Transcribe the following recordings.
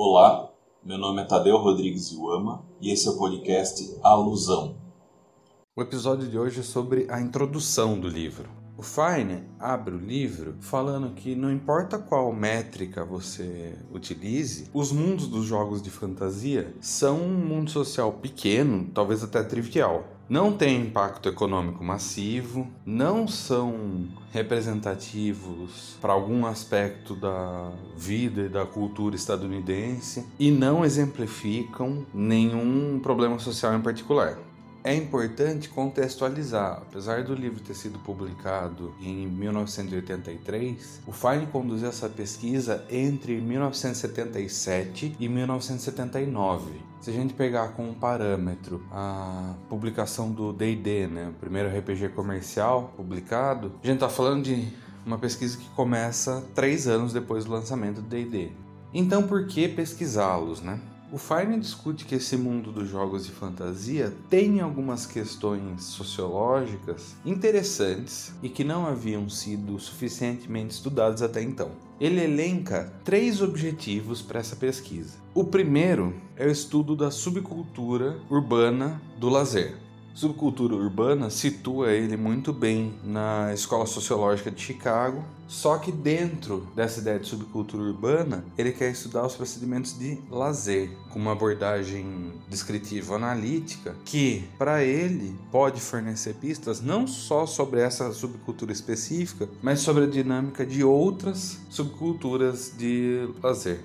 Olá, meu nome é Tadeu Rodrigues Iuama e esse é o podcast Alusão. O episódio de hoje é sobre a introdução do livro. O Fine abre o livro falando que não importa qual métrica você utilize, os mundos dos jogos de fantasia são um mundo social pequeno, talvez até trivial. Não tem impacto econômico massivo, não são representativos para algum aspecto da vida e da cultura estadunidense e não exemplificam nenhum problema social em particular. É importante contextualizar. Apesar do livro ter sido publicado em 1983, o Fine conduziu essa pesquisa entre 1977 e 1979. Se a gente pegar como parâmetro a publicação do D&D, né, o primeiro RPG comercial publicado, a gente está falando de uma pesquisa que começa três anos depois do lançamento do D&D. Então, por que pesquisá-los, né? O Fine discute que esse mundo dos jogos de fantasia tem algumas questões sociológicas interessantes e que não haviam sido suficientemente estudadas até então. Ele elenca três objetivos para essa pesquisa. O primeiro é o estudo da subcultura urbana do lazer. Subcultura urbana situa ele muito bem na Escola Sociológica de Chicago, só que dentro dessa ideia de subcultura urbana, ele quer estudar os procedimentos de lazer, com uma abordagem descritiva analítica que, para ele, pode fornecer pistas não só sobre essa subcultura específica, mas sobre a dinâmica de outras subculturas de lazer.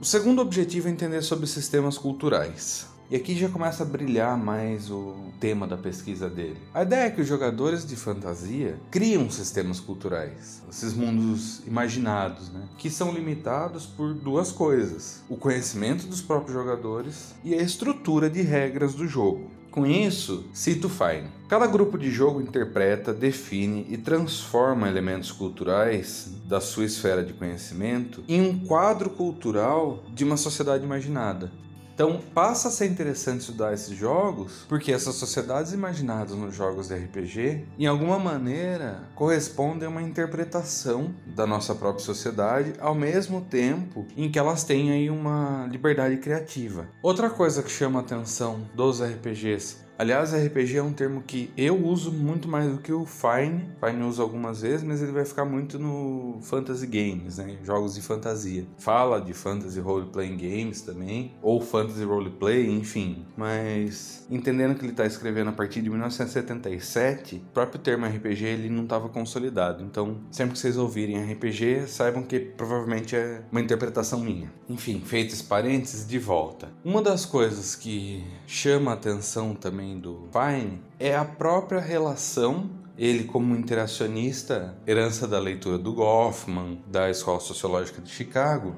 O segundo objetivo é entender sobre sistemas culturais. E aqui já começa a brilhar mais o tema da pesquisa dele. A ideia é que os jogadores de fantasia criam sistemas culturais, esses mundos imaginados, né? que são limitados por duas coisas: o conhecimento dos próprios jogadores e a estrutura de regras do jogo. Com isso, cito Fine. Cada grupo de jogo interpreta, define e transforma elementos culturais da sua esfera de conhecimento em um quadro cultural de uma sociedade imaginada. Então passa a ser interessante estudar esses jogos, porque essas sociedades imaginadas nos jogos de RPG, em alguma maneira, correspondem a uma interpretação da nossa própria sociedade, ao mesmo tempo em que elas têm aí uma liberdade criativa. Outra coisa que chama a atenção dos RPGs Aliás, RPG é um termo que eu uso muito mais do que o Fine. Fine usa algumas vezes, mas ele vai ficar muito no fantasy games, né? Jogos de fantasia. Fala de fantasy role playing games também, ou fantasy role play, enfim. Mas entendendo que ele está escrevendo a partir de 1977, o próprio termo RPG ele não estava consolidado. Então, sempre que vocês ouvirem RPG, saibam que provavelmente é uma interpretação minha. Enfim, feitos parênteses, de volta. Uma das coisas que chama a atenção também também do Fine é a própria relação ele como interacionista, herança da leitura do Goffman, da Escola Sociológica de Chicago,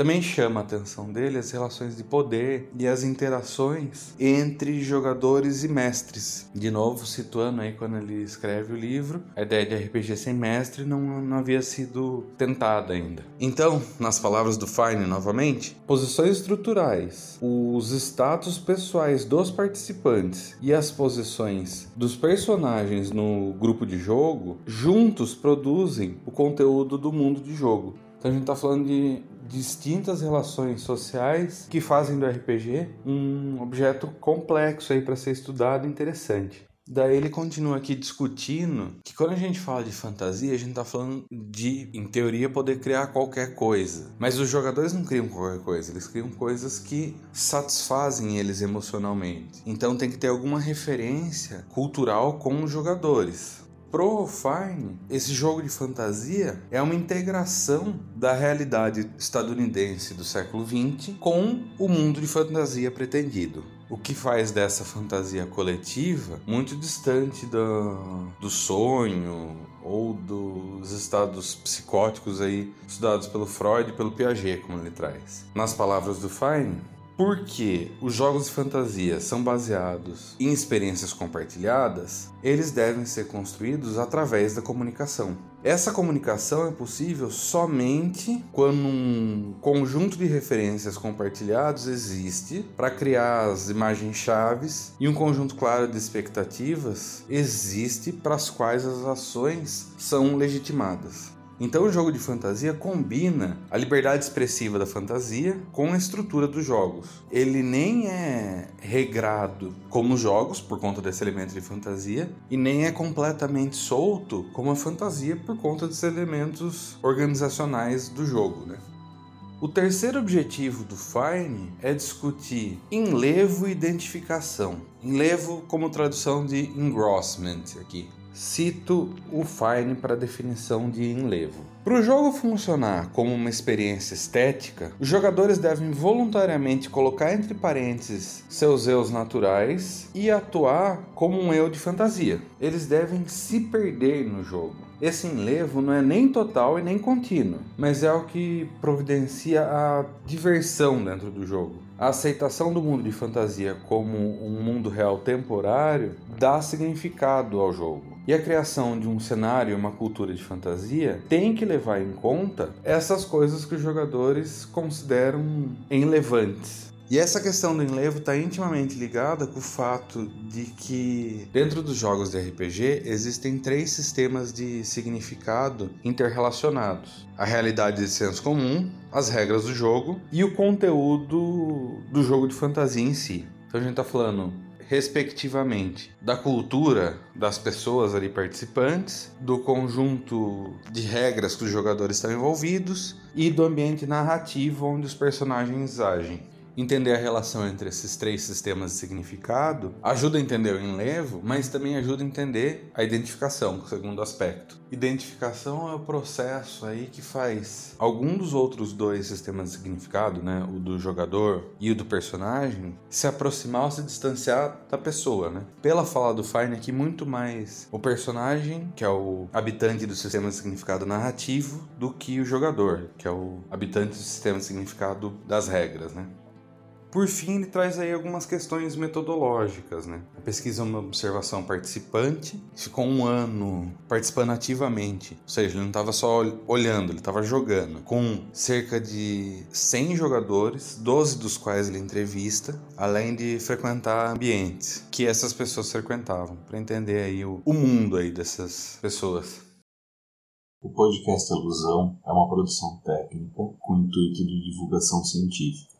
também chama a atenção dele as relações de poder e as interações entre jogadores e mestres. De novo, situando aí quando ele escreve o livro, a ideia de RPG sem mestre não, não havia sido tentada ainda. Então, nas palavras do Fine novamente, posições estruturais, os status pessoais dos participantes e as posições dos personagens no grupo de jogo juntos produzem o conteúdo do mundo de jogo. Então a gente está falando de distintas relações sociais que fazem do RPG um objeto complexo aí para ser estudado e interessante. Daí ele continua aqui discutindo que quando a gente fala de fantasia, a gente está falando de, em teoria, poder criar qualquer coisa. Mas os jogadores não criam qualquer coisa, eles criam coisas que satisfazem eles emocionalmente. Então tem que ter alguma referência cultural com os jogadores. Pro Fine, esse jogo de fantasia é uma integração da realidade estadunidense do século XX com o mundo de fantasia pretendido. O que faz dessa fantasia coletiva muito distante do, do sonho ou dos estados psicóticos aí estudados pelo Freud e pelo Piaget, como ele traz. Nas palavras do Fine, porque os jogos de fantasia são baseados em experiências compartilhadas, eles devem ser construídos através da comunicação. Essa comunicação é possível somente quando um conjunto de referências compartilhados existe para criar as imagens chaves e um conjunto claro de expectativas existe para as quais as ações são legitimadas. Então o jogo de fantasia combina a liberdade expressiva da fantasia com a estrutura dos jogos. Ele nem é regrado como os jogos, por conta desse elemento de fantasia, e nem é completamente solto como a fantasia por conta dos elementos organizacionais do jogo. Né? O terceiro objetivo do Fine é discutir enlevo e identificação. Enlevo como tradução de engrossment aqui. Cito o Fine para definição de enlevo. Para o jogo funcionar como uma experiência estética, os jogadores devem voluntariamente colocar entre parênteses seus eus naturais e atuar como um eu de fantasia. Eles devem se perder no jogo. Esse enlevo não é nem total e nem contínuo, mas é o que providencia a diversão dentro do jogo. A aceitação do mundo de fantasia como um mundo real temporário dá significado ao jogo. E a criação de um cenário e uma cultura de fantasia tem que levar em conta essas coisas que os jogadores consideram relevantes. E essa questão do enlevo está intimamente ligada com o fato de que, dentro dos jogos de RPG, existem três sistemas de significado interrelacionados: a realidade de senso comum, as regras do jogo e o conteúdo do jogo de fantasia em si. Então a gente está falando respectivamente, da cultura das pessoas ali participantes, do conjunto de regras que os jogadores estão envolvidos e do ambiente narrativo onde os personagens agem. Entender a relação entre esses três sistemas de significado ajuda a entender o enlevo, mas também ajuda a entender a identificação, o segundo aspecto. Identificação é o processo aí que faz algum dos outros dois sistemas de significado, né, o do jogador e o do personagem, se aproximar ou se distanciar da pessoa, né? Pela fala do Fine aqui muito mais o personagem, que é o habitante do sistema de significado narrativo, do que o jogador, que é o habitante do sistema de significado das regras, né? Por fim, ele traz aí algumas questões metodológicas, né? A pesquisa é uma observação participante, ficou um ano participando ativamente, ou seja, ele não estava só olhando, ele estava jogando, com cerca de 100 jogadores, 12 dos quais ele entrevista, além de frequentar ambientes que essas pessoas frequentavam, para entender aí o, o mundo aí dessas pessoas. O podcast Alusão é uma produção técnica com intuito de divulgação científica.